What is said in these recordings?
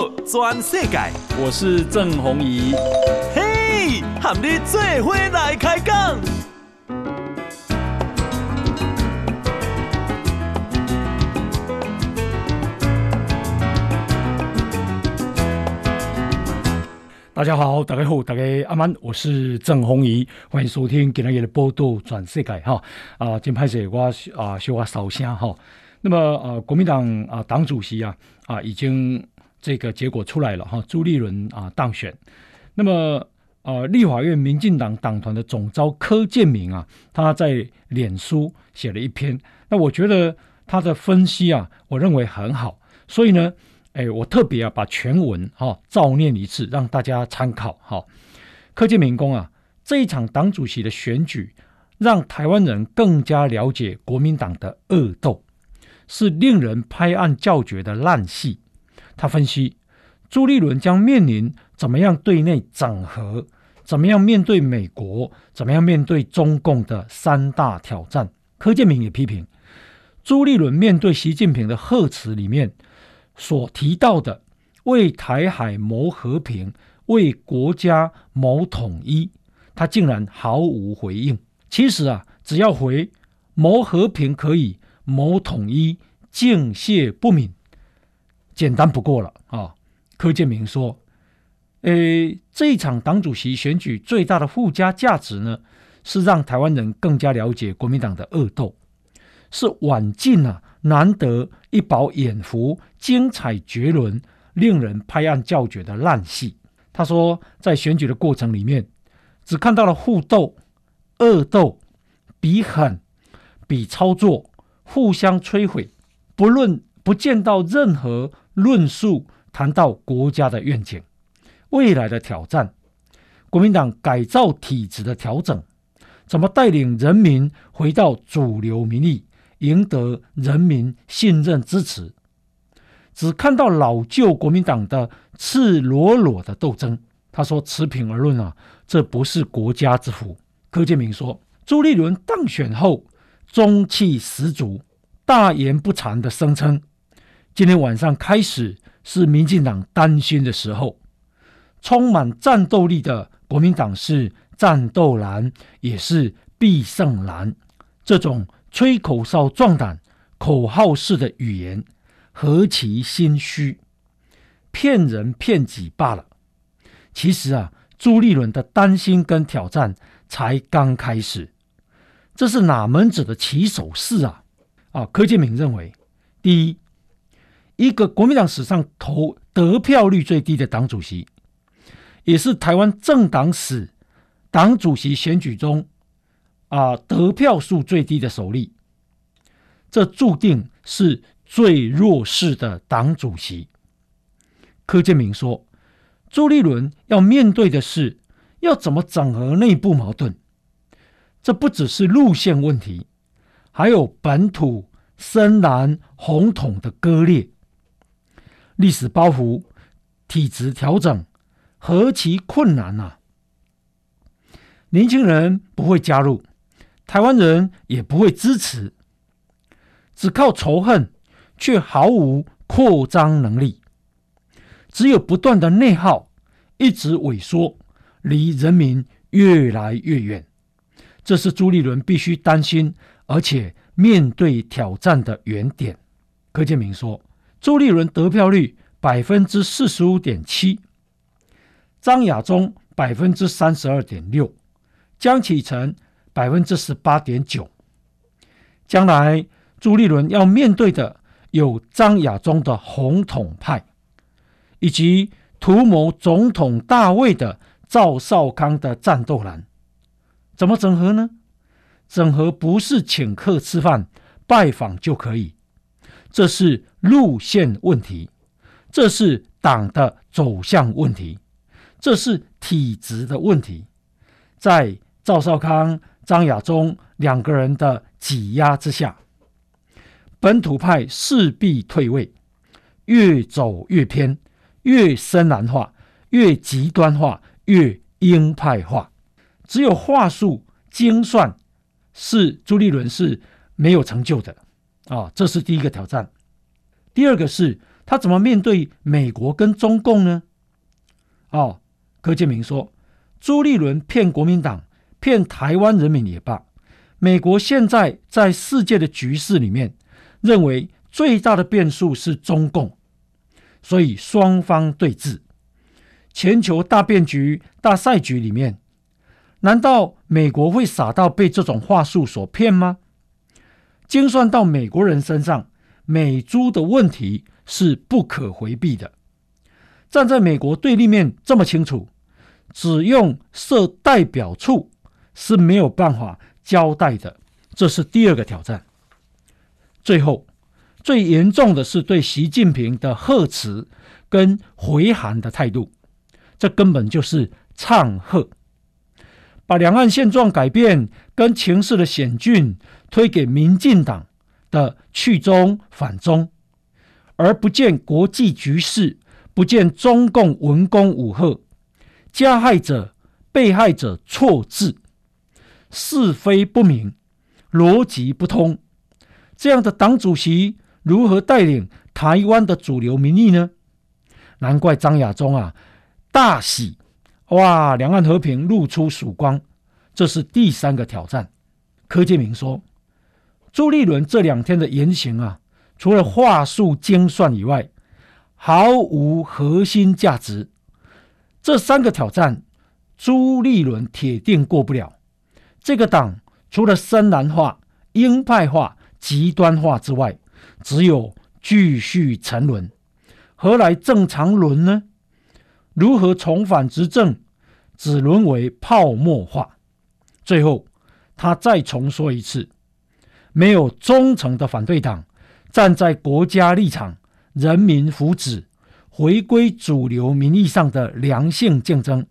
报全世界，我是郑宏仪。嘿，和你做伙来开讲。大家好，大家好，大家阿曼，我是郑宏仪，欢迎收听今日的报道全世界哈。啊，今拍摄我啊，小我少声哈。那么呃，国民党啊，党主席啊啊，已经这个结果出来了哈，朱立伦啊当选。那么呃，立法院民进党党团的总召柯建铭啊，他在脸书写了一篇，那我觉得他的分析啊，我认为很好，所以呢，哎，我特别啊把全文哈照念一次，让大家参考哈。柯建铭公啊，这一场党主席的选举，让台湾人更加了解国民党的恶斗。是令人拍案叫绝的烂戏。他分析，朱立伦将面临怎么样对内整合，怎么样面对美国，怎么样面对中共的三大挑战。柯建铭也批评，朱立伦面对习近平的贺词里面所提到的为台海谋和平、为国家谋统一，他竟然毫无回应。其实啊，只要回谋和平可以。谋统一，敬谢不敏，简单不过了啊！柯建铭说：“呃，这一场党主席选举最大的附加价值呢，是让台湾人更加了解国民党的恶斗，是晚近啊难得一饱眼福、精彩绝伦、令人拍案叫绝的烂戏。”他说，在选举的过程里面，只看到了互斗、恶斗、比狠、比操作。互相摧毁，不论不见到任何论述谈到国家的愿景、未来的挑战、国民党改造体制的调整，怎么带领人民回到主流民意，赢得人民信任支持？只看到老旧国民党的赤裸裸的斗争。他说：“持平而论啊，这不是国家之福。”柯建铭说：“朱立伦当选后。”中气十足、大言不惭的声称：“今天晚上开始是民进党担心的时候，充满战斗力的国民党是战斗蓝，也是必胜蓝。这种吹口哨壮胆、口号式的语言，何其心虚，骗人骗己罢了。其实啊，朱立伦的担心跟挑战才刚开始。”这是哪门子的起手式啊？啊，柯建铭认为，第一，一个国民党史上投得票率最低的党主席，也是台湾政党史党主席选举中啊得票数最低的首例，这注定是最弱势的党主席。柯建铭说，朱立伦要面对的是要怎么整合内部矛盾。这不只是路线问题，还有本土深蓝红统的割裂、历史包袱、体制调整，何其困难呐、啊！年轻人不会加入，台湾人也不会支持，只靠仇恨，却毫无扩张能力，只有不断的内耗，一直萎缩，离人民越来越远。这是朱立伦必须担心，而且面对挑战的原点。柯建铭说，朱立伦得票率百分之四十五点七，张亚中百分之三十二点六，江启臣百分之十八点九。将来朱立伦要面对的有张亚中的红统派，以及图谋总统大位的赵少康的战斗蓝。怎么整合呢？整合不是请客吃饭、拜访就可以，这是路线问题，这是党的走向问题，这是体制的问题。在赵少康、张亚中两个人的挤压之下，本土派势必退位，越走越偏，越深蓝化，越极端化，越鹰派化。只有话术精算，是朱立伦是没有成就的啊，这是第一个挑战。第二个是他怎么面对美国跟中共呢？哦，柯建铭说，朱立伦骗国民党，骗台湾人民也罢，美国现在在世界的局势里面，认为最大的变数是中共，所以双方对峙。全球大变局、大赛局里面，难道美国会傻到被这种话术所骗吗？精算到美国人身上，美猪的问题是不可回避的。站在美国对立面这么清楚，只用设代表处是没有办法交代的。这是第二个挑战。最后，最严重的是对习近平的贺词跟回函的态度。这根本就是唱和，把两岸现状改变跟情势的险峻推给民进党的去中反中，而不见国际局势，不见中共文攻武吓，加害者、被害者错置，是非不明，逻辑不通，这样的党主席如何带领台湾的主流民意呢？难怪张亚中啊。大喜哇！两岸和平露出曙光，这是第三个挑战。柯建铭说，朱立伦这两天的言行啊，除了话术精算以外，毫无核心价值。这三个挑战，朱立伦铁定过不了。这个党除了深蓝化、鹰派化、极端化之外，只有继续沉沦。何来正常轮呢？如何重返执政，只沦为泡沫化。最后，他再重说一次：没有忠诚的反对党站在国家立场、人民福祉、回归主流民意上的良性竞争，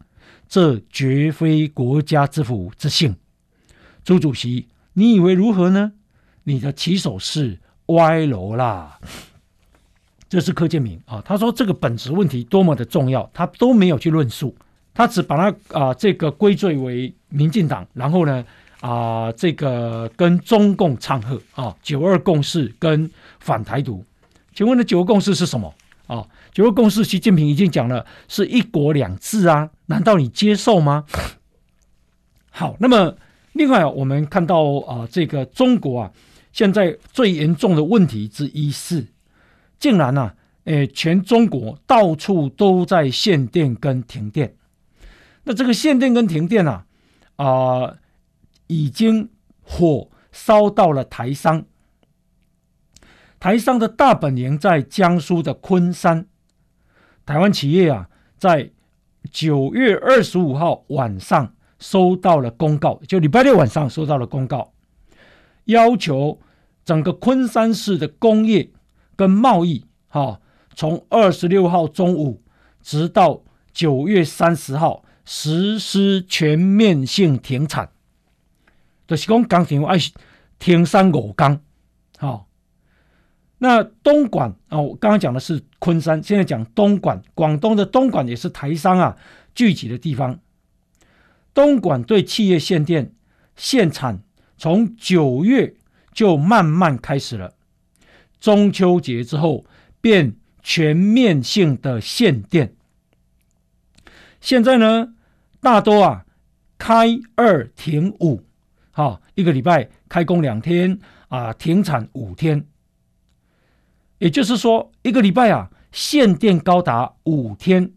这绝非国家之福之幸。朱主席，你以为如何呢？你的起手是歪楼啦！这是柯建铭啊，他说这个本质问题多么的重要，他都没有去论述，他只把它啊、呃、这个归罪为民进党，然后呢啊、呃、这个跟中共唱和啊九二共识跟反台独，请问的九二共识是什么啊？九二共识习近平已经讲了是一国两制啊，难道你接受吗？好，那么另外我们看到啊这个中国啊现在最严重的问题之一是。竟然呢、啊，诶，全中国到处都在限电跟停电。那这个限电跟停电啊，啊、已经火烧到了台商。台商的大本营在江苏的昆山。台湾企业啊，在九月二十五号晚上收到了公告，就礼拜六晚上收到了公告，要求整个昆山市的工业。跟贸易，哈，从二十六号中午直到九月三十号实施全面性停产，就是讲工厂爱停三五工，好。那东莞啊，我刚刚讲的是昆山，现在讲东莞，广东的东莞也是台商啊聚集的地方。东莞对企业限电限产，从九月就慢慢开始了。中秋节之后变全面性的限电，现在呢，大多啊开二停五，啊，一个礼拜开工两天啊，停产五天，也就是说一个礼拜啊限电高达五天，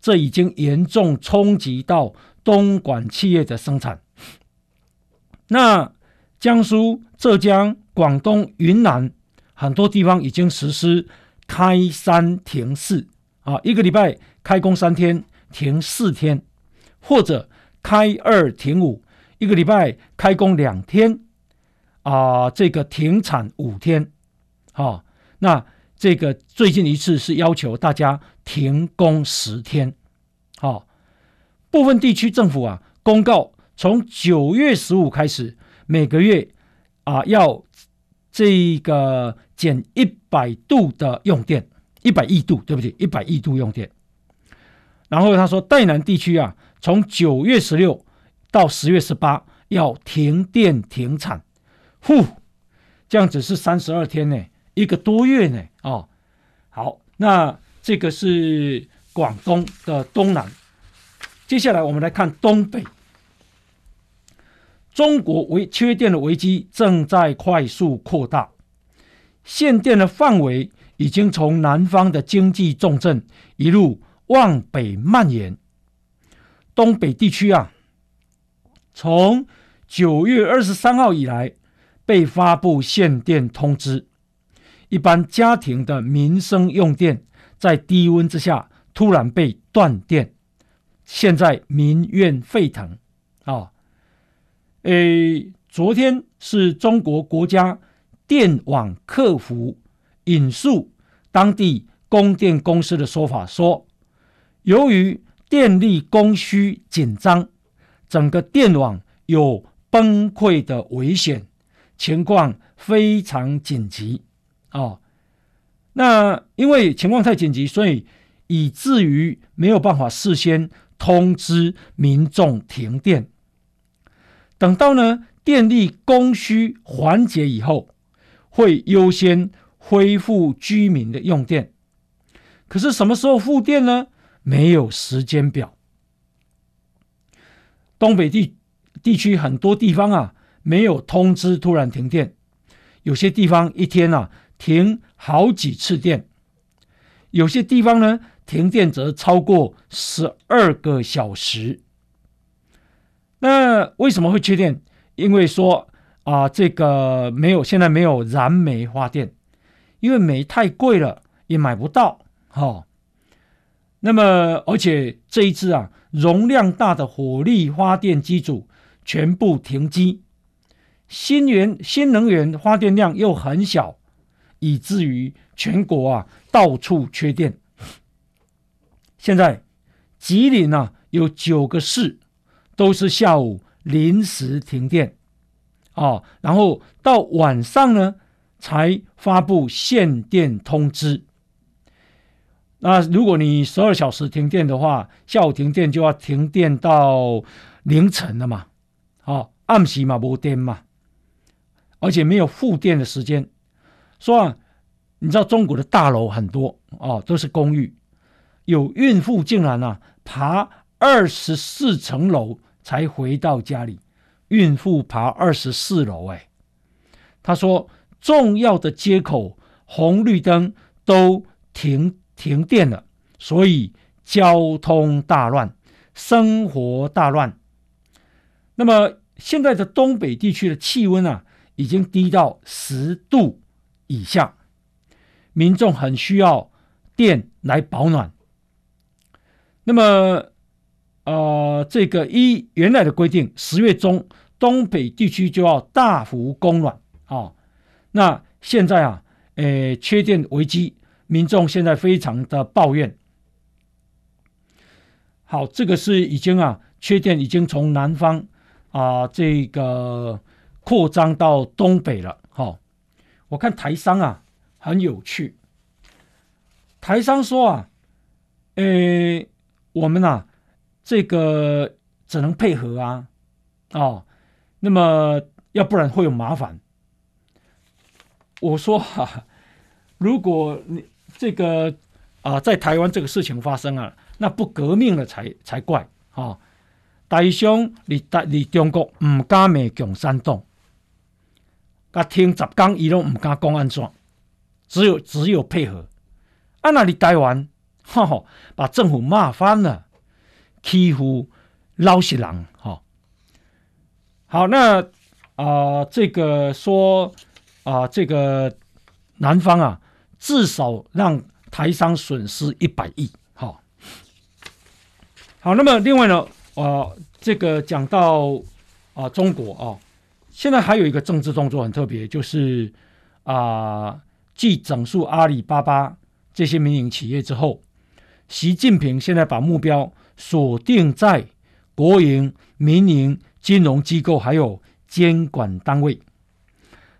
这已经严重冲击到东莞企业的生产。那江苏、浙江、广东、云南。很多地方已经实施开三停四啊，一个礼拜开工三天，停四天，或者开二停五，一个礼拜开工两天啊，这个停产五天。好、那这个最近一次是要求大家停工十天。好、部分地区政府啊公告，从九月十五开始，每个月啊要。这个减一百度的用电，一百亿度，对不起，一百亿度用电。然后他说，戴南地区啊，从九月十六到十月十八要停电停产，呼，这样子是三十二天呢，一个多月呢，哦，好，那这个是广东的东南。接下来我们来看东北，中国危缺电的危机正在快速扩大，限电的范围已经从南方的经济重镇一路往北蔓延。东北地区啊，从九月二十三号以来被发布限电通知，一般家庭的民生用电在低温之下突然被断电。现在民怨沸腾啊！诶，昨天是中国国家电网客服引述当地供电公司的说法说，由于电力供需紧张，整个电网有崩溃的危险，情况非常紧急啊！那因为情况太紧急，所以以至于没有办法事先。通知民众停电，等到呢电力供需缓解以后，会优先恢复居民的用电。可是什么时候复电呢？没有时间表。东北地地区很多地方啊，没有通知，突然停电。有些地方一天啊停好几次电，有些地方呢。停电则超过十二个小时。那为什么会缺电？因为说啊、这个没有，现在没有燃煤发电，因为煤太贵了，也买不到。哈、那么而且这一次啊，容量大的火力发电机组全部停机，新源新能源发电量又很小，以至于全国啊到处缺电。现在吉林啊，有九个市都是下午临时停电，啊，然后到晚上呢才发布限电通知。那如果你十二小时停电的话，下午停电就要停电到凌晨了嘛，哦，暗时嘛没电嘛，而且没有复电的时间。说啊，你知道中国的大楼很多啊，都是公寓。有孕妇竟然啊爬二十四层楼才回到家里，孕妇爬二十四楼哎，他说重要的街口红绿灯都停停电了，所以交通大乱，生活大乱。那么现在的东北地区的气温啊已经低到十度以下，民众很需要电来保暖。那么，呃，这个依原来的规定，十月中东北地区就要大幅供暖啊、哦。那现在啊，诶，缺电危机，民众现在非常的抱怨。好，这个是已经啊，缺电已经从南方啊、呃，这个扩张到东北了。哈、哦，我看台商啊，很有趣。台商说啊，诶。我们呐、啊，这个只能配合啊，哦，那么要不然会有麻烦。我说哈、如果你这个啊，在台湾这个事情发生啊，那不革命了才才怪啊、哦！大兄，你大你中国唔敢骂共产党，啊，听十讲伊拢唔敢讲安怎，只有只有配合。啊，那你台湾？哈哈，把政府骂翻了，欺负老实人哈。好，那啊、这个说啊、这个南方啊，至少让台商损失一百亿。好，好，那么另外呢，啊、这个讲到啊、中国啊，现在还有一个政治动作很特别，就是啊，继整肃阿里巴巴这些民营企业之后。习近平现在把目标锁定在国营、民营金融机构还有监管单位。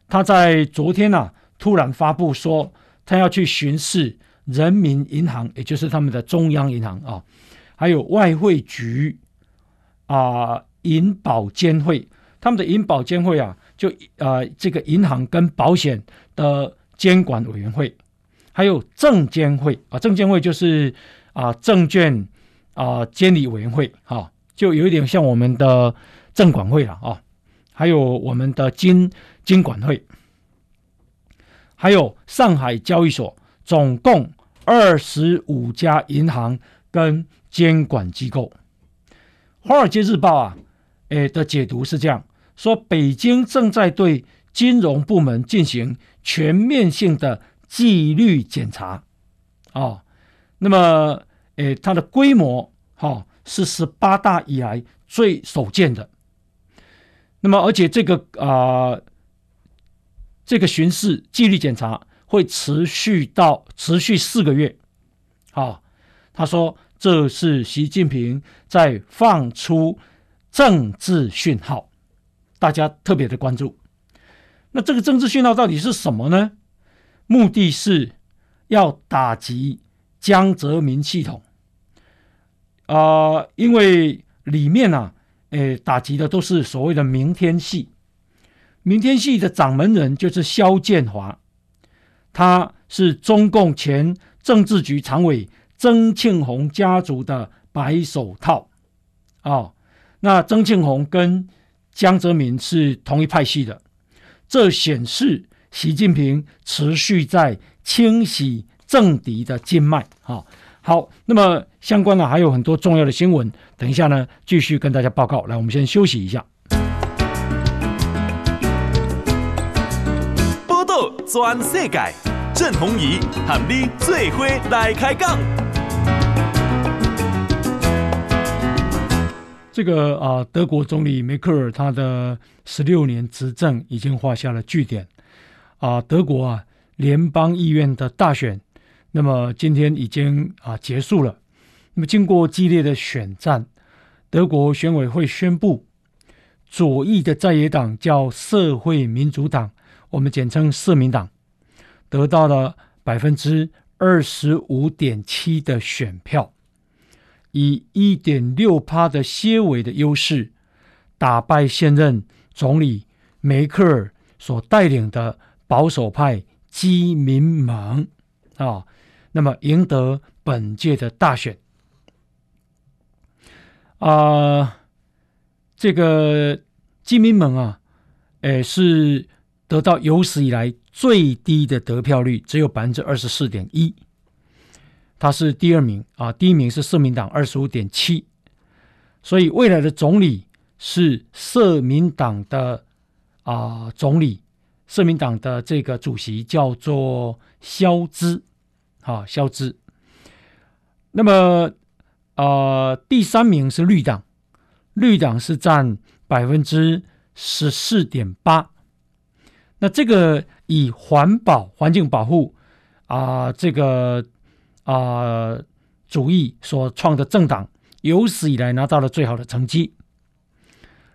他在昨天啊，突然发布说，他要去巡视人民银行，也就是他们的中央银行啊，还有外汇局啊、银保监会，他们的银保监会啊，就啊这个银行跟保险的监管委员会。还有证监会啊，证监会就是啊证券啊监理委员会、啊，就有一点像我们的证管会了啊，还有我们的金金管会，还有上海交易所，总共二十五家银行跟监管机构。华尔街日报啊，诶的解读是这样说：北京正在对金融部门进行全面性的纪律检查，哦，那么诶它的规模哈、是十八大以来最首见的。那么而且这个啊、这个巡视纪律检查会持续到持续四个月，好、哦，他说。这是习近平在放出政治讯号，大家特别的关注。那这个政治讯号到底是什么呢？目的是要打击江泽民系统啊、因为里面啊，诶，打击的都是所谓的明天系。明天系的掌门人就是肖建华，他是中共前政治局常委。曾庆红家族的白手套，啊、哦，那曾庆红跟江泽民是同一派系的，这显示习近平持续在清洗政敌的经脉。啊、哦，好，那么相关的还有很多重要的新闻，等一下呢继续跟大家报告。来，我们先休息一下。全世界，郑鸿仪和你最伙来开讲。这个啊，德国总理梅克尔他的十六年执政已经画下了句点啊。德国啊，联邦议院的大选，那么今天已经啊结束了。那么经过激烈的选战，德国选委会宣布，左翼的在野党叫社会民主党，我们简称社民党，得到了百分之二十五点七的选票。以一点六趴的些微的优势，打败现任总理梅克尔所带领的保守派基民盟啊，那么赢得本届的大选啊，这个基民盟啊，诶是得到有史以来最低的得票率，只有百分之二十四点一。他是第二名啊，第一名是社民党二十五点七，所以未来的总理是社民党的啊总理，社民党的这个主席叫做肖兹，啊肖兹。那么啊第三名是绿党，绿党是占百分之十四点八。那这个以环保环境保护啊这个。啊、主义所创的政党有史以来拿到了最好的成绩。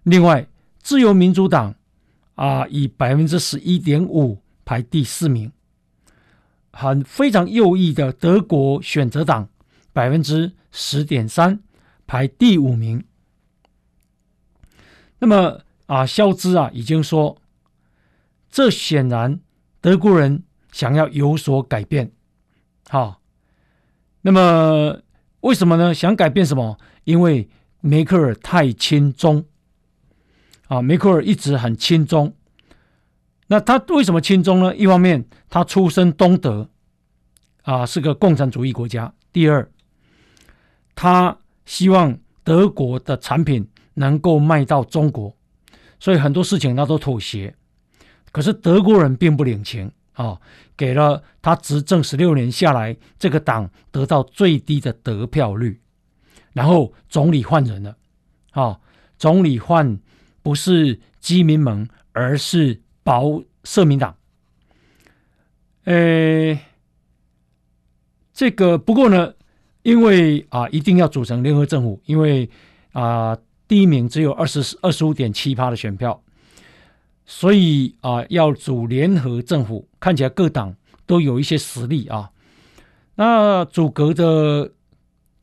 另外，自由民主党啊、以百分之十一点五排第四名，很非常右翼的德国选择党百分之十点三排第五名。那么啊，肖兹啊已经说，这显然德国人想要有所改变，好。那么为什么呢？想改变什么？因为梅克尔太亲中啊，梅克尔一直很亲中。那他为什么亲中呢？一方面，他出身东德啊，是个共产主义国家；第二，他希望德国的产品能够卖到中国，所以很多事情他都妥协。可是德国人并不领情。啊，给了他执政十六年下来，这个党得到最低的得票率，然后总理换人了。啊，总理换不是基民盟，而是保社民党。呃，这个不过呢，因为啊，一定要组成联合政府，因为啊，第一名只有二十二十五点七趴的选票。所以啊，要组联合政府，看起来各党都有一些实力啊。那组阁的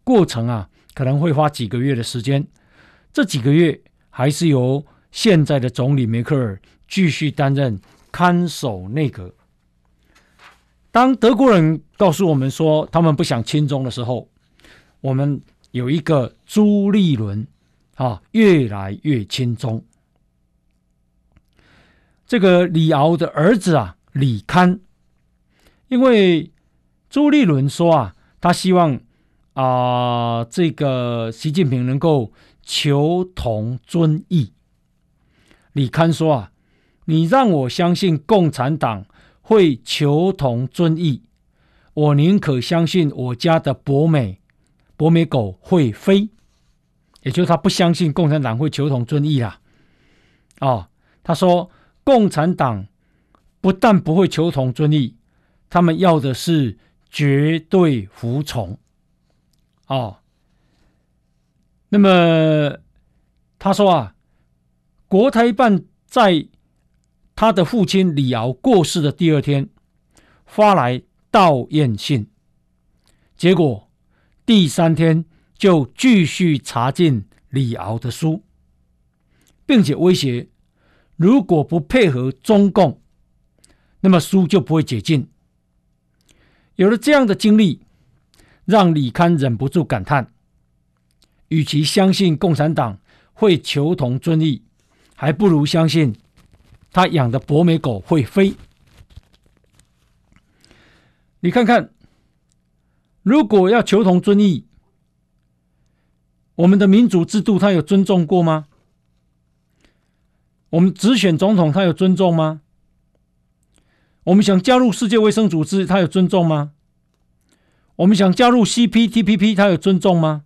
过程啊，可能会花几个月的时间。这几个月还是由现在的总理梅克尔继续担任看守内阁。当德国人告诉我们说他们不想亲中的时候，我们有一个朱立伦啊，越来越亲中。这个李敖的儿子啊，李戡，因为朱立伦说啊，他希望啊、呃，这个习近平能够求同尊异。李戡说啊，你让我相信共产党会求同尊异，我宁可相信我家的博美博美狗会飞，也就是他不相信共产党会求同尊异啦。哦，他说。共产党不但不会求同尊异，他们要的是绝对服从。哦，那么他说啊，国台办在他的父亲李敖过世的第二天发来悼唁信，结果第三天就继续查禁李敖的书，并且威胁。如果不配合中共，那么书就不会解禁。有了这样的经历，让李戡忍不住感叹：与其相信共产党会求同尊异，还不如相信他养的博美狗会飞。你看看，如果要求同尊异，我们的民主制度他有尊重过吗？我们直选总统，他有尊重吗？我们想加入世界卫生组织，他有尊重吗？我们想加入 CPTPP，他有尊重吗？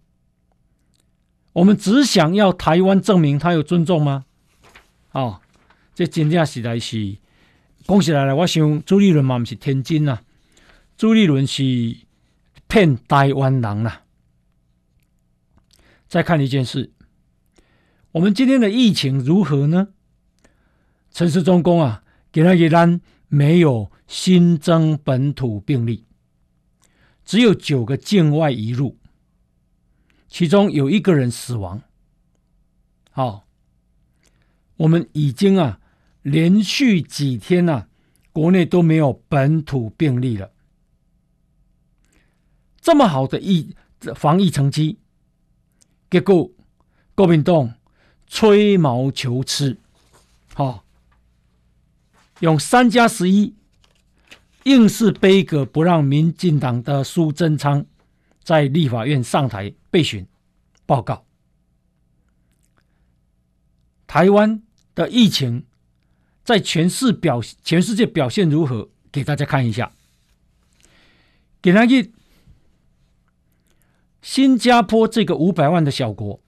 我们只想要台湾证明，他有尊重吗？哦，这真正实在是讲起来了。我想朱立伦嘛，不是天真呐、朱立伦是骗台湾人呐、啊。再看一件事，我们今天的疫情如何呢？陈市中公啊，给他一单没有新增本土病例，只有九个境外移入，其中有一个人死亡。好、哦，我们已经啊连续几天啊，国内都没有本土病例了。这么好的疫防疫成绩，结果国民党吹毛求疵，好、哦。用三加十一，硬是背个不让民进党的苏贞昌在立法院上台备询报告。台湾的疫情在全市表全世界表现如何？给大家看一下。给他一新加坡这个五百万的小国，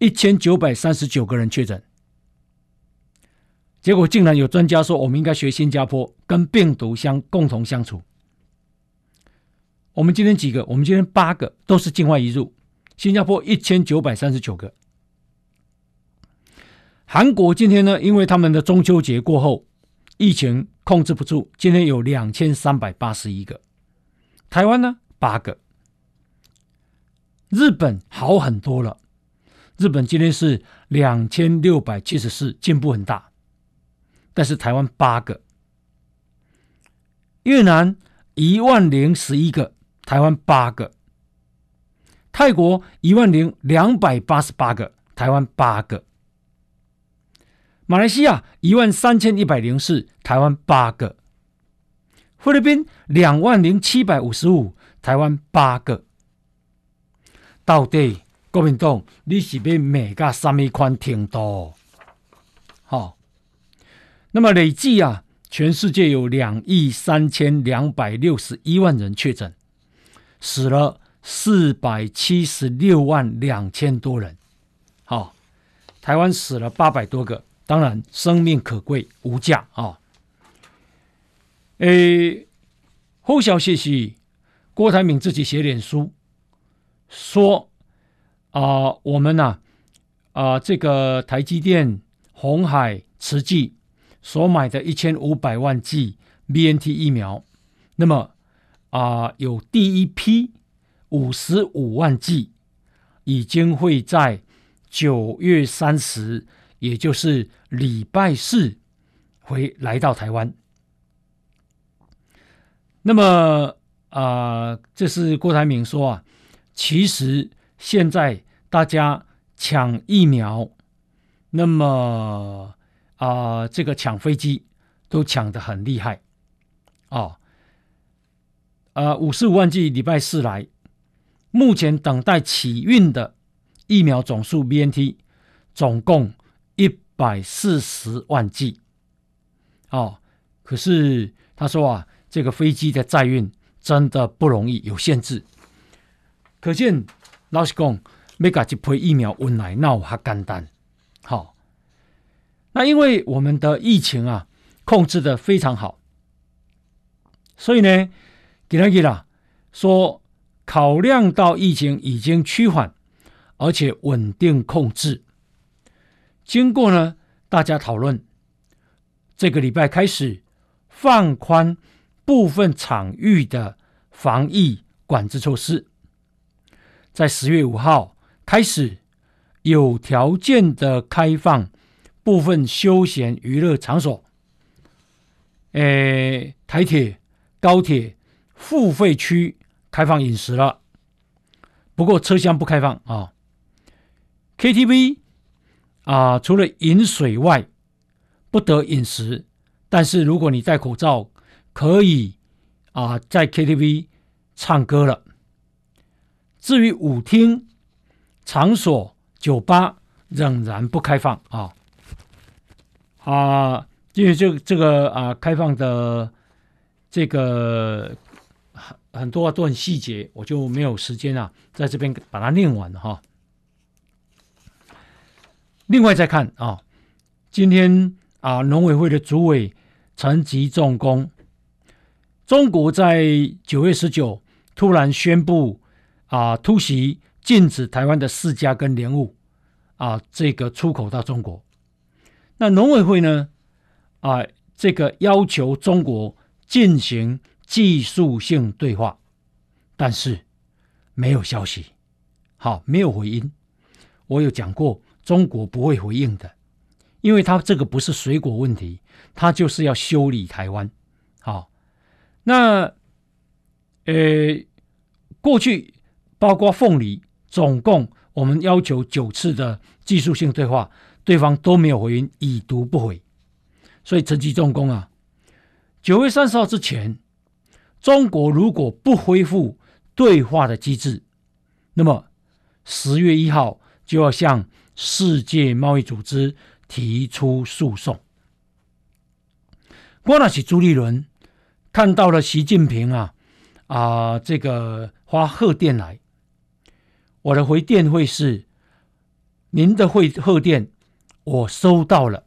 一千九百三十九个人确诊。结果竟然有专家说，我们应该学新加坡，跟病毒相共同相处。我们今天几个？我们今天八个都是境外移入，新加坡一千九百三十九个。韩国今天呢，因为他们的中秋节过后，疫情控制不住，今天有两千三百八十一个。台湾呢，八个。日本好很多了，日本今天是两千六百七十四，进步很大。但是台湾八个，越南一万零十一个，台湾八个，泰国一万零两百八十八个，台湾八个，马来西亚一万三千一百零四，台湾八个，菲律宾两万零七百五十五，台湾八个。到底国民党你是要骂到什么款程度？好。那么累计啊，全世界有两亿三千两百六十一万人确诊，死了四百七十六万两千多人。好、哦，台湾死了八百多个，当然生命可贵无价啊。诶，后消息是郭台铭自己写脸书说啊、我们呐啊、这个台积电、鸿海、慈济。所买的一千五百万剂 BNT 疫苗，那么啊、有第一批五十五万剂已经会在九月三十，也就是礼拜四回来到台湾。那么啊、呃，这是郭台铭说啊，其实现在大家抢疫苗，那么啊、呃，这个抢飞机都抢的很厉害啊。呃，五十五万剂礼拜四来，目前等待启运的疫苗总数 BNT 总共一百四十万剂。哦，可是他说啊，这个飞机的载运真的不容易，有限制。可见老实讲，要搞一批疫苗运来，那还简单。好、哦，那因为我们的疫情啊控制的非常好，所以呢。给他给了，说考量到疫情已经趋缓，而且稳定控制，经过呢大家讨论，这个礼拜开始放宽部分场域的防疫管制措施，在十月五号开始有条件的开放部分休闲娱乐场所，诶，台铁、高铁。付费区开放饮食了，不过车厢不开放啊。KTV 啊，除了饮水外，不得饮食。但是如果你戴口罩，可以啊在 KTV 唱歌了。至于舞厅场所、酒吧仍然不开放啊。啊，因为这这个啊开放的这个。很很多都很细节，我就没有时间啊，在这边把它念完了哈。另外再看啊，今天啊，农委会的主委陈吉仲公，中国在九月十九突然宣布啊，突袭禁止台湾的四家跟莲雾啊，这个出口到中国。那农委会呢啊，这个要求中国进行。技术性对话，但是没有消息，好，没有回音。我有讲过，中国不会回应的，因为它这个不是水果问题，它就是要修理台湾。好，那呃，过去包括凤梨，总共我们要求九次的技术性对话，对方都没有回音，已读不回。所以陈吉仲公啊，九月三十号之前。中国如果不恢复对话的机制，那么十月一号就要向世界贸易组织提出诉讼。我那是朱立伦看到了习近平啊啊，这个发贺电来，我的回电会是您的会贺电，我收到了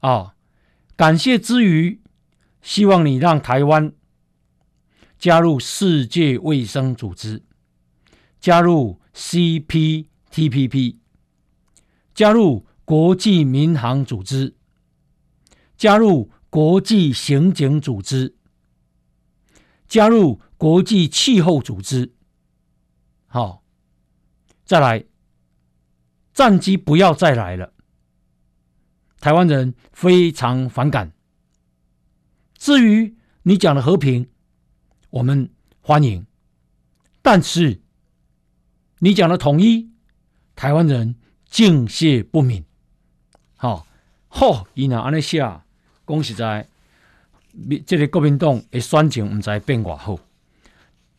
啊，感谢之余，希望你让台湾。加入世界卫生组织，加入 CPTPP，加入国际民航组织，加入国际刑警组织，加入国际气候组织。好，再来，战机不要再来了，台湾人非常反感。至于你讲的和平。我们欢迎，但是你讲的统一，台湾人敬谢不敏。好，好，伊那安尼写，讲实在，这个国民党的选情唔知变偌好。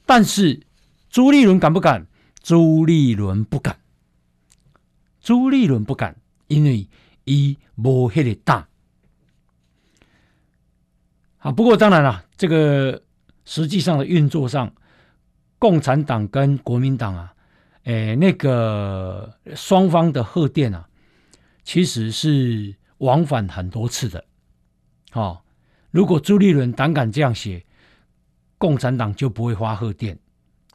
但是朱立伦敢不敢？朱立伦不敢。朱立伦不敢，因为伊无迄个胆。啊，不过当然了，这个。实际上的运作上，共产党跟国民党啊，诶，那个双方的贺电啊，其实是往返很多次的。哦，如果朱立伦胆敢这样写，共产党就不会发贺电。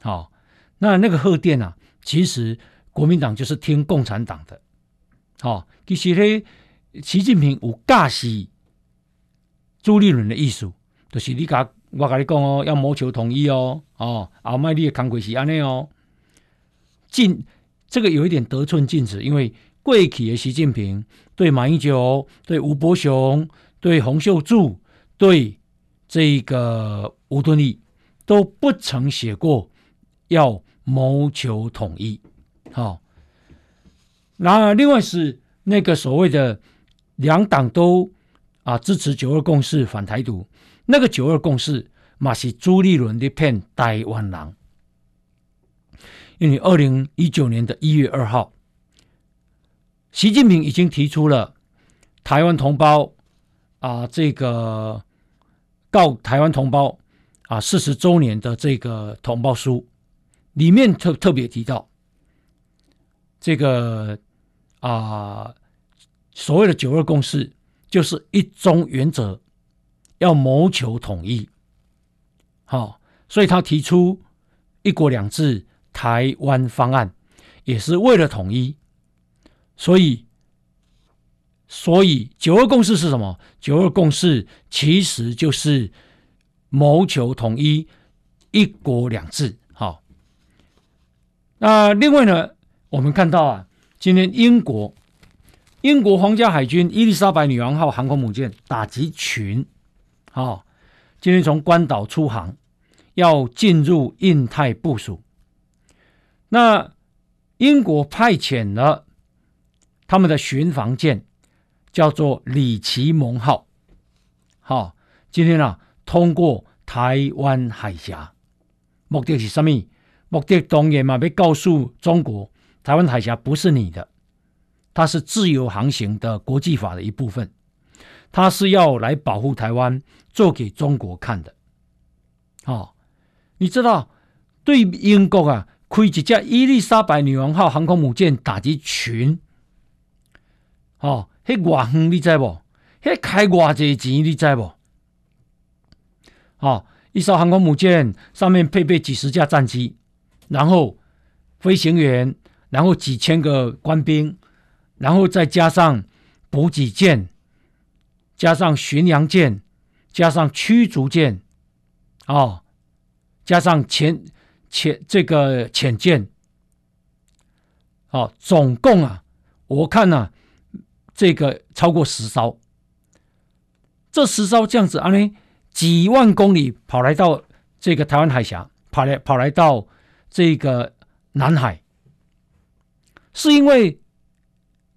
哦，那那个贺电啊，其实国民党就是听共产党的。哦，其实呢，习近平有驾驶朱立伦的意思，就是你甲。我跟你讲哦，要谋求统一哦，哦，后麦你的康轨是安内哦，进这个有一点得寸进尺，因为过去的习近平对马英九、对吴伯雄、对洪秀柱、对这个吴敦义都不曾写过要谋求统一。好，那另外是那个所谓的两党都啊支持九二共识反台独，那个九二共识嘛是朱立伦的骗台湾人。因为二零一九年的一月二号，习近平已经提出了台湾同胞啊，这个告台湾同胞啊四十周年的这个同胞书，里面特特别提到这个啊所谓的九二共识，就是一中原则，要谋求统一。好，所以他提出一国两制。台湾方案也是为了统一，所以，所以九二共识是什么？九二共识其实就是谋求统一，一国两制。好，那另外呢，我们看到啊，今天英国英国皇家海军伊丽莎白女王号航空母舰打击群，好，今天从关岛出航，要进入印太部署。那英国派遣了他们的巡防舰，叫做李奇蒙号，好，今天啊通过台湾海峡，目的是什么？目的当然嘛，要告诉中国，台湾海峡不是你的，它是自由航行的国际法的一部分，它是要来保护台湾，做给中国看的。好，你知道对英国啊？开一架伊丽莎白女王号航空母舰打击群，哦，迄偌远你知无？迄开偌济钱你知无？哦，一艘航空母舰上面配备几十架战机，然后飞行员，然后几千个官兵，然后再加上补给舰，加上巡洋舰，加上驱逐舰，哦，加上前。潜这个潜舰，哦，总共啊，我看呢、啊，这个超过十艘，这十艘这样子啊呢，几万公里跑来到这个台湾海峡，跑来跑来到这个南海，是因为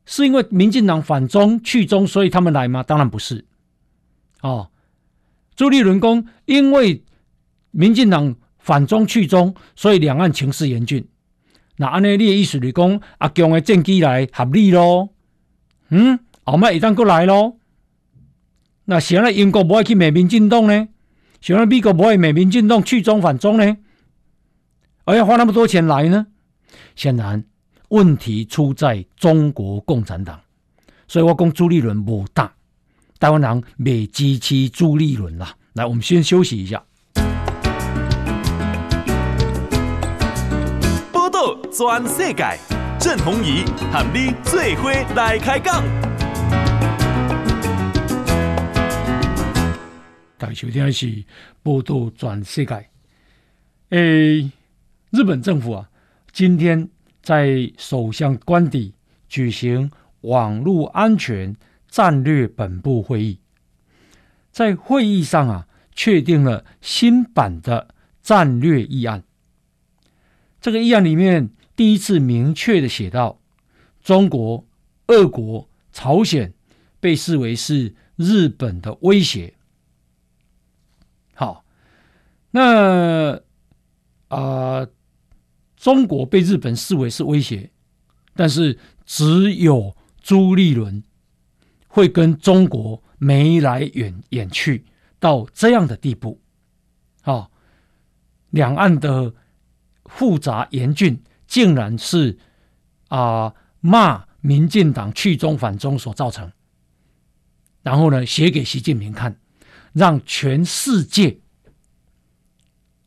是因为民进党反中去中，所以他们来吗？当然不是，哦，朱立伦公因为民进党。反中去中，所以两岸情势严峻。那安尼你的意思是讲阿强的政绩来合理咯？嗯，后麦一旦过来咯？那想来英国不会去美民进党呢？想来美国不会美民进党去中反中呢？而要花那么多钱来呢？显然问题出在中国共产党。所以我讲朱立伦无胆，台湾人未支持朱立伦啦。来，我们先休息一下。全世界，郑鸿仪和你最伙来开讲。大家收听的是《报道全世界》。诶，日本政府啊，今天在首相官邸举行网络安全战略本部会议，在会议上啊，确定了新版的战略议案。这个议案里面。第一次明确的写到，中国、俄国、朝鲜被视为是日本的威胁。好，那啊、中国被日本视为是威胁，但是只有朱立伦会跟中国眉来眼眼去到这样的地步。好，两岸的复杂严峻。竟然是啊骂民进党去中反中所造成，然后呢写给习近平看，让全世界，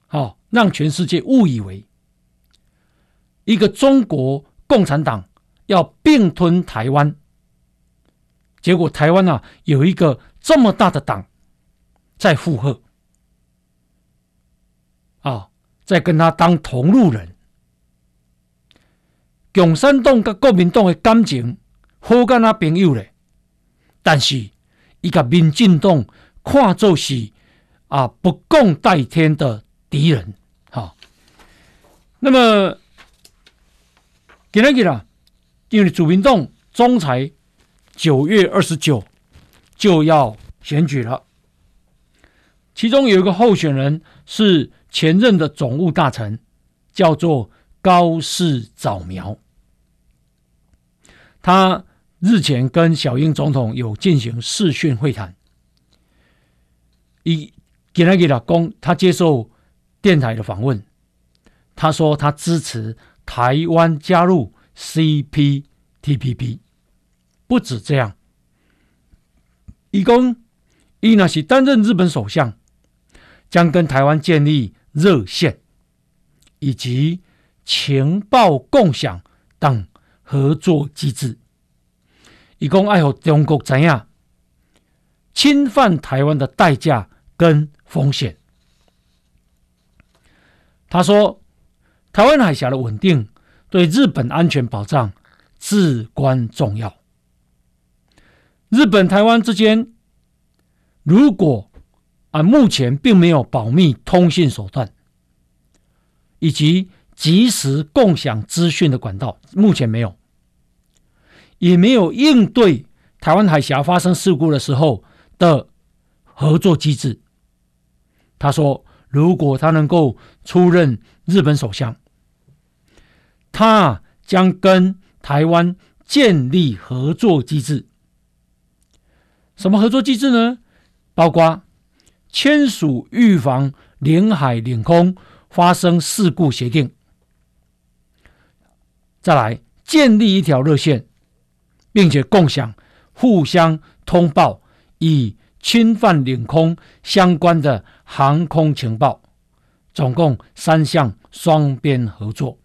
好让全世界误以为一个中国共产党要并吞台湾，结果台湾啊有一个这么大的党在附和，啊在跟他当同路人。共产党跟国民党的感情好干那朋友嘞，但是伊甲民进党看作是啊不共戴天的敌人。好，那么今天啦，因为主民党总裁九月二十九就要选举了，其中有一个候选人是前任的总务大臣，叫做高市早苗。他日前跟小英总统有进行视讯会谈。以给他给老公，他接受电台的访问，他说他支持台湾加入 CPTPP。不止这样，伊公伊那是担任日本首相，将跟台湾建立热线以及情报共享等。合作机制，以供爱护中国怎样侵犯台湾的代价跟风险。他说，台湾海峡的稳定对日本安全保障至关重要。日本台湾之间，如果啊目前并没有保密通信手段，以及及时共享资讯的管道，目前没有，也没有应对台湾海峡发生事故的时候的合作机制。他说：“如果他能够出任日本首相，他将跟台湾建立合作机制。什么合作机制呢？包括签署预防领海领空发生事故协定。”再来建立一条热线，并且共享、互相通报与侵犯领空相关的航空情报，总共三项双边合作。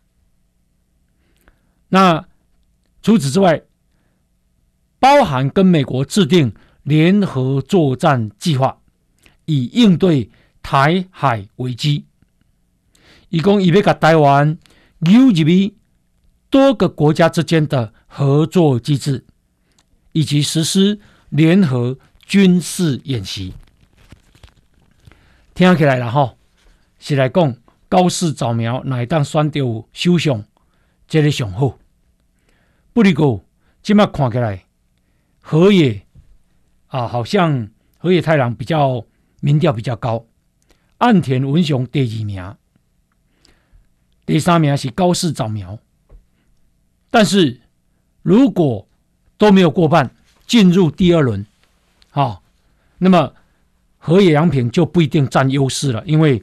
那除此之外，包含跟美国制定联合作战计划，以应对台海危机。一共已被个台湾 UGB 多个国家之间的合作机制，以及实施联合军事演习，听起来了哈，是来讲高市早苗哪一当选到首相，这个上好。不离过，今麦看起来，河野啊，好像河野太郎比较民调比较高，岸田文雄第二名，第三名是高市早苗。但是，如果都没有过半，进入第二轮，啊、那么河野洋平就不一定占优势了，因为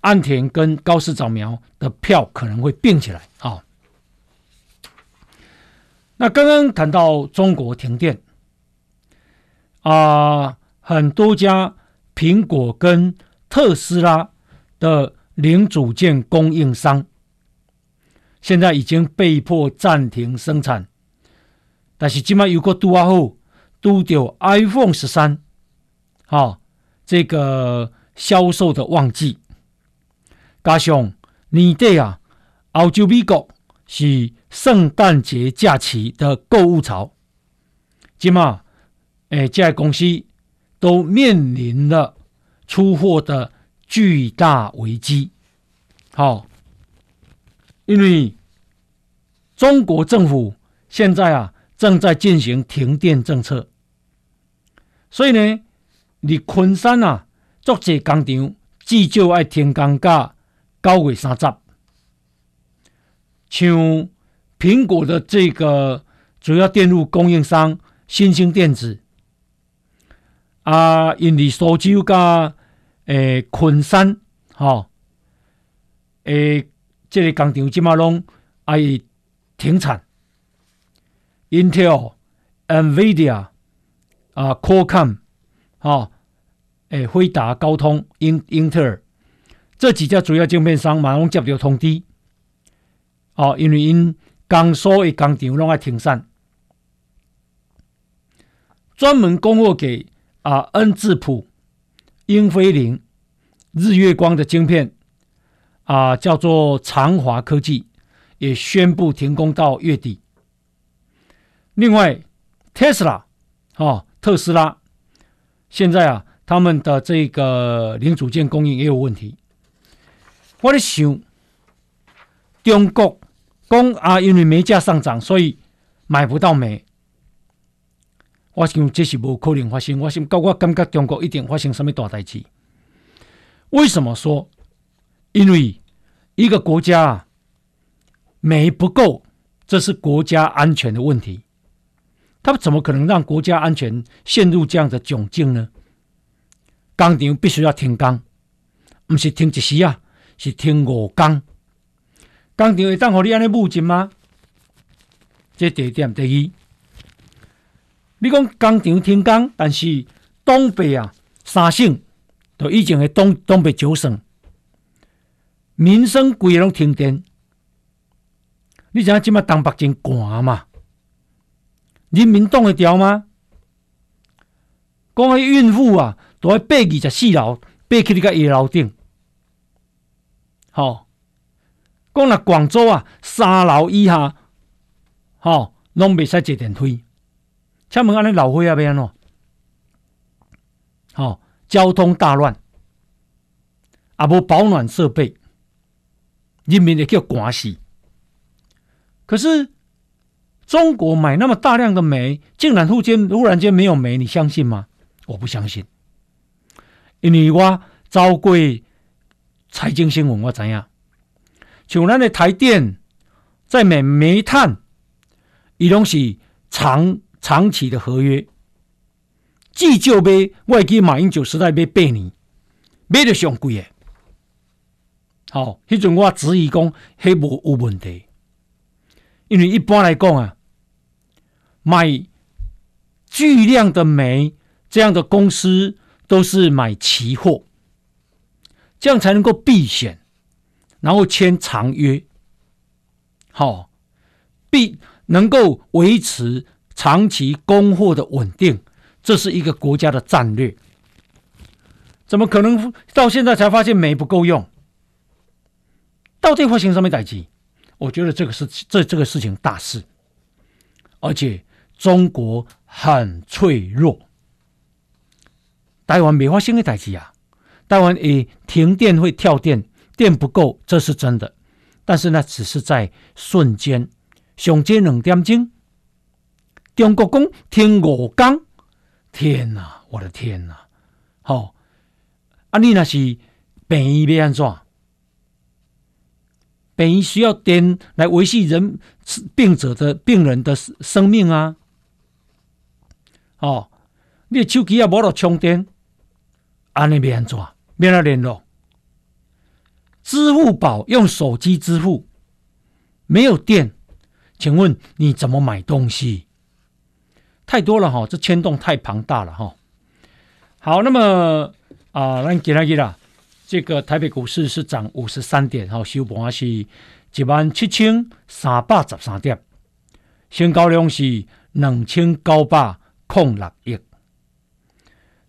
岸田跟高市早苗的票可能会并起来。啊、那刚刚谈到中国停电，啊、很多家苹果跟特斯拉的零组件供应商。现在已经被迫暂停生产，但是今麦有个拄啊后，都掉 iPhone 十三，哈，这个销售的旺季，加上年底啊，欧洲、美国是圣诞节假期的购物潮，今嘛诶，这些公司都面临了出货的巨大危机，好。因为中国政府现在啊正在进行停电政策，所以呢，你昆山啊，作这工厂至少要停工到九月三十。像苹果的这个主要电路供应商新兴电子啊，因为苏州加诶昆山，哈、哦，诶。这个工厂即马拢爱停产，Intel、NVIDIA 啊、Qualcomm 啊、诶辉达、高通、英英特尔这几家主要晶片商马上接到通知，哦，因为因刚所的工厂拢爱停产，专门供货给啊恩智浦、英飞凌、日月光的晶片。啊，叫做长华科技也宣布停工到月底。另外，特斯拉，哦，特斯拉现在啊他们的这个零组件供应也有问题。我在想，中国讲啊，因为煤价上涨，所以买不到煤。我想这是不可能发生。我想，我感觉中国一定发生什么大代志。为什么说？因为一个国家啊，煤不够，这是国家安全的问题。他们怎么可能让国家安全陷入这样的窘境呢？工厂必须要停钢，不是停一时啊，是停五工。工厂会当互你安尼募金吗？这第一点，第二。你讲工厂停工，但是东北啊三省都已经系东东北九省民生规拢停电，你知影即马东北真寒嘛？人民挡得掉吗？讲迄孕妇啊，都要爬二十四楼，爬去你个一楼顶。好，讲那广州啊，三楼以下，吼，拢未使坐电梯。请问安尼老岁仔要安怎？好，交通大乱，啊无保暖设备，人民会叫寒死。可是中国买那么大量的煤，竟然忽间忽然间没有煤，你相信吗？我不相信，因为我走过财经新闻，我知影，像咱的台电在买煤炭，伊拢是长。长期的合约，至少买外记马英九时代买八年，买得上贵的。好，迄阵我质疑讲，迄无有问题，因为一般来讲啊，买巨量的煤这样的公司都是买期货，这样才能够避险，然后签长约，好，必能够维持。长期供货的稳定，这是一个国家的战略。怎么可能到现在才发现煤不够用？到底发生什么代志？我觉得这个是这这个事情大事，而且中国很脆弱。台湾没发生的代志啊，台湾诶停电会跳电，电不够，这是真的。但是呢，只是在瞬间，上街两点钟。中国讲停五工，天哪！我的天哪！好、哦，啊，你那是病医要安怎？病医需要电来维系人病者的病人的生命啊！哦，你的手机也无了充电，安尼要安怎？免了联络？支付宝用手机支付，没有电，请问你怎么买东西？太多了哈，这牵动太庞大了哈。好，那么啊，咱今天啦，这个台北股市是涨五十三点，哈，收盘是一万七千三百十三点，成交量是两千九百零六亿。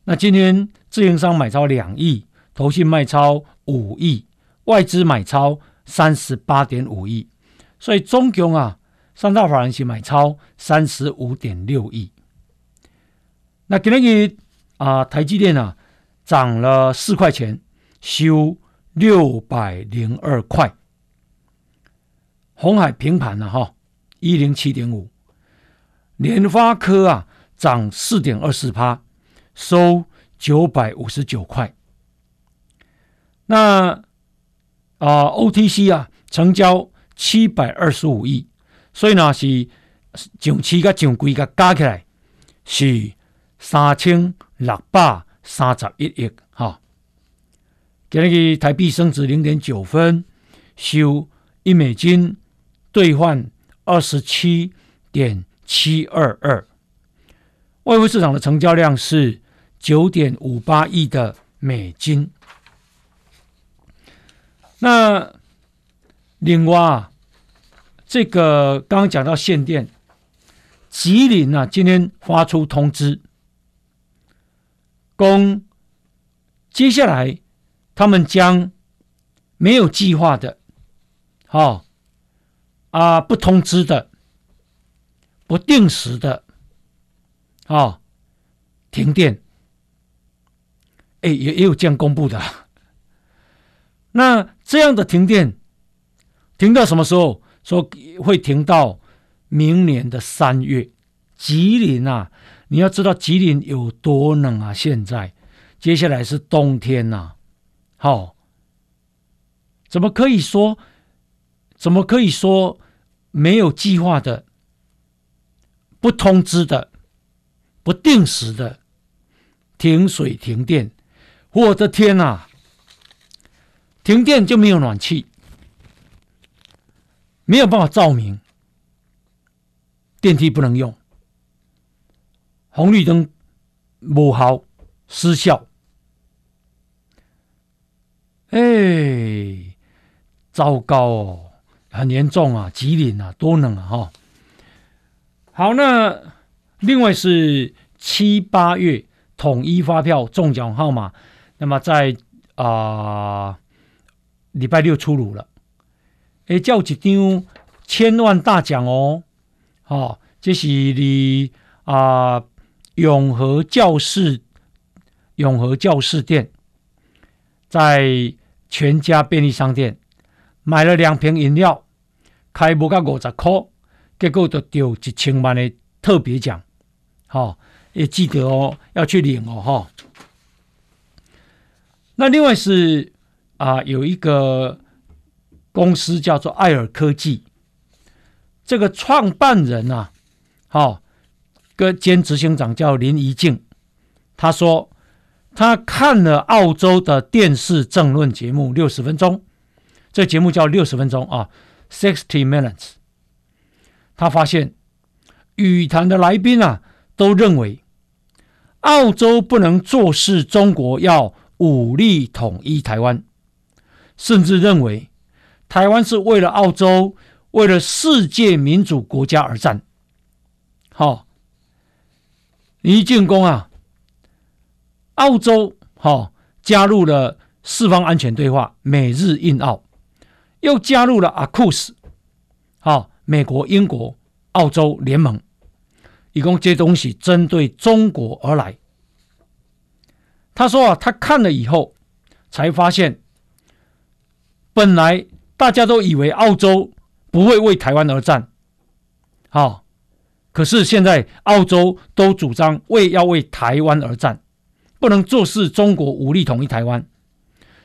那今天自营商买超两亿，投信卖超五亿，外资买超三十八点五亿，所以总共啊。三大法人是买超三十五点六亿。那今天啊，台积电啊涨了四块钱，收六百零二块。鸿海平盘了哈，一零七点五。联发科啊涨四点二四趴，收九百五十九块。那啊，OTC 啊成交七百二十五亿。所以呢，是上市甲上柜甲加起来是三千六百三十一亿哈。今日台币升值零点九分，收一美金兑换二十七点七二二。外汇市场的成交量是九点五八亿的美金。那另外啊。这个刚刚讲到限电，吉林啊，今天发出通知，公接下来他们将没有计划的，好啊，不通知的，不定时的，啊，停电，哎，也也有这样公布的。那这样的停电，停到什么时候？说会停到明年的三月。吉林啊，你要知道吉林有多冷啊！现在，接下来是冬天呐、啊。好、哦，怎么可以说？怎么可以说没有计划的、不通知的、不定时的停水停电？我的天哪！停电就没有暖气，没有办法照明，电梯不能用，红绿灯不好失效。哎，糟糕哦，很严重啊！吉林啊，多冷啊！哈，好，那另外是七八月统一发票中奖号码，那么在啊。礼拜六出炉了，诶，叫一张千万大奖哦，哦，这是你啊、永和教室永和教室店，在全家便利商店买了两瓶饮料，开不到五十块，结果就丢一千万的特别奖，好、哦，也记得哦，要去领哦，哈、哦。那另外是。啊，有一个公司叫做爱尔科技，这个创办人啊，好、哦，跟兼执行长叫林怡静，他说他看了澳洲的电视政论节目六十分钟，这节目叫六十分钟啊，sixty minutes。他发现语坛的来宾啊，都认为澳洲不能坐视中国要武力统一台湾。甚至认为台湾是为了澳洲、为了世界民主国家而战。好、哦，一进攻啊，澳洲好、哦、加入了四方安全对话，美日印澳，又加入了阿库斯好，美国、英国、澳洲联盟，一共这东西针对中国而来。他说啊，他看了以后才发现。本来大家都以为澳洲不会为台湾而战，好，可是现在澳洲都主张为要为台湾而战，不能坐视中国武力统一台湾。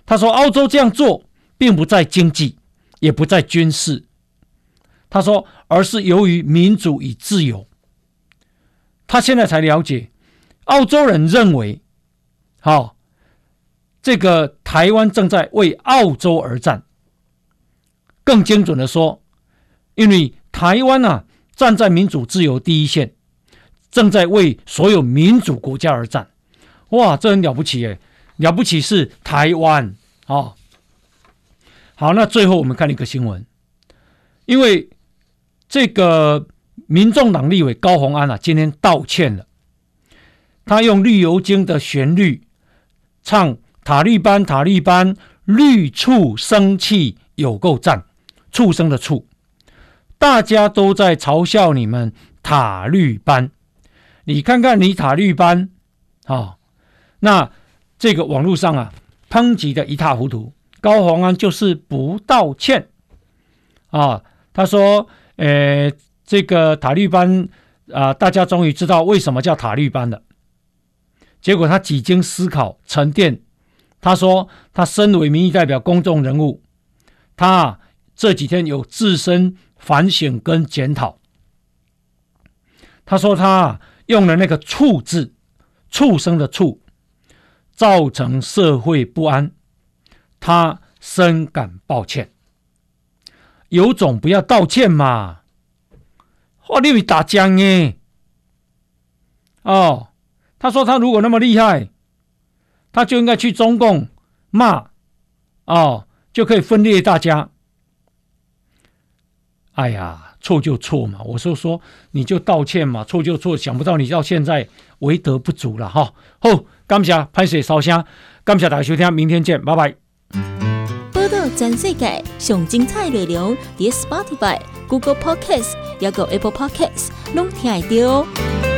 他说，澳洲这样做并不在经济，也不在军事，他说，而是由于民主与自由。他现在才了解，澳洲人认为，好。这个台湾正在为澳洲而战，更精准的说，因为台湾啊站在民主自由第一线，正在为所有民主国家而战。哇，这很了不起耶！了不起是台湾啊、哦。好，那最后我们看一个新闻，因为这个民众党立委高虹安啊，今天道歉了，他用《绿油精》的旋律唱。塔利班，塔利班，绿畜生气有够赞，畜生的畜，大家都在嘲笑你们塔利班。你看看你塔利班，啊、那这个网络上啊，抨击的一塌糊涂。高虹安就是不道歉啊、他说，呃，这个塔利班啊、大家终于知道为什么叫塔利班了。结果他几经思考沉淀。他说：“他身为民意代表、公众人物，他这几天有自身反省跟检讨。他说他用了那个‘畜’字，畜生的‘畜’，造成社会不安，他深感抱歉。有种不要道歉嘛！话你会打僵耶？哦，他说他如果那么厉害。”他就应该去中共骂，哦，就可以分裂大家。哎呀，错就错嘛，我说说你就道歉嘛，错就错，想不到你到现在为德不足了哈。好，感谢拍摄烧声，感谢大家收听，明天见，拜拜。报道全世界上精彩内容，点 Spotify、Google Podcasts，还有 Apple Podcasts，拢听得到。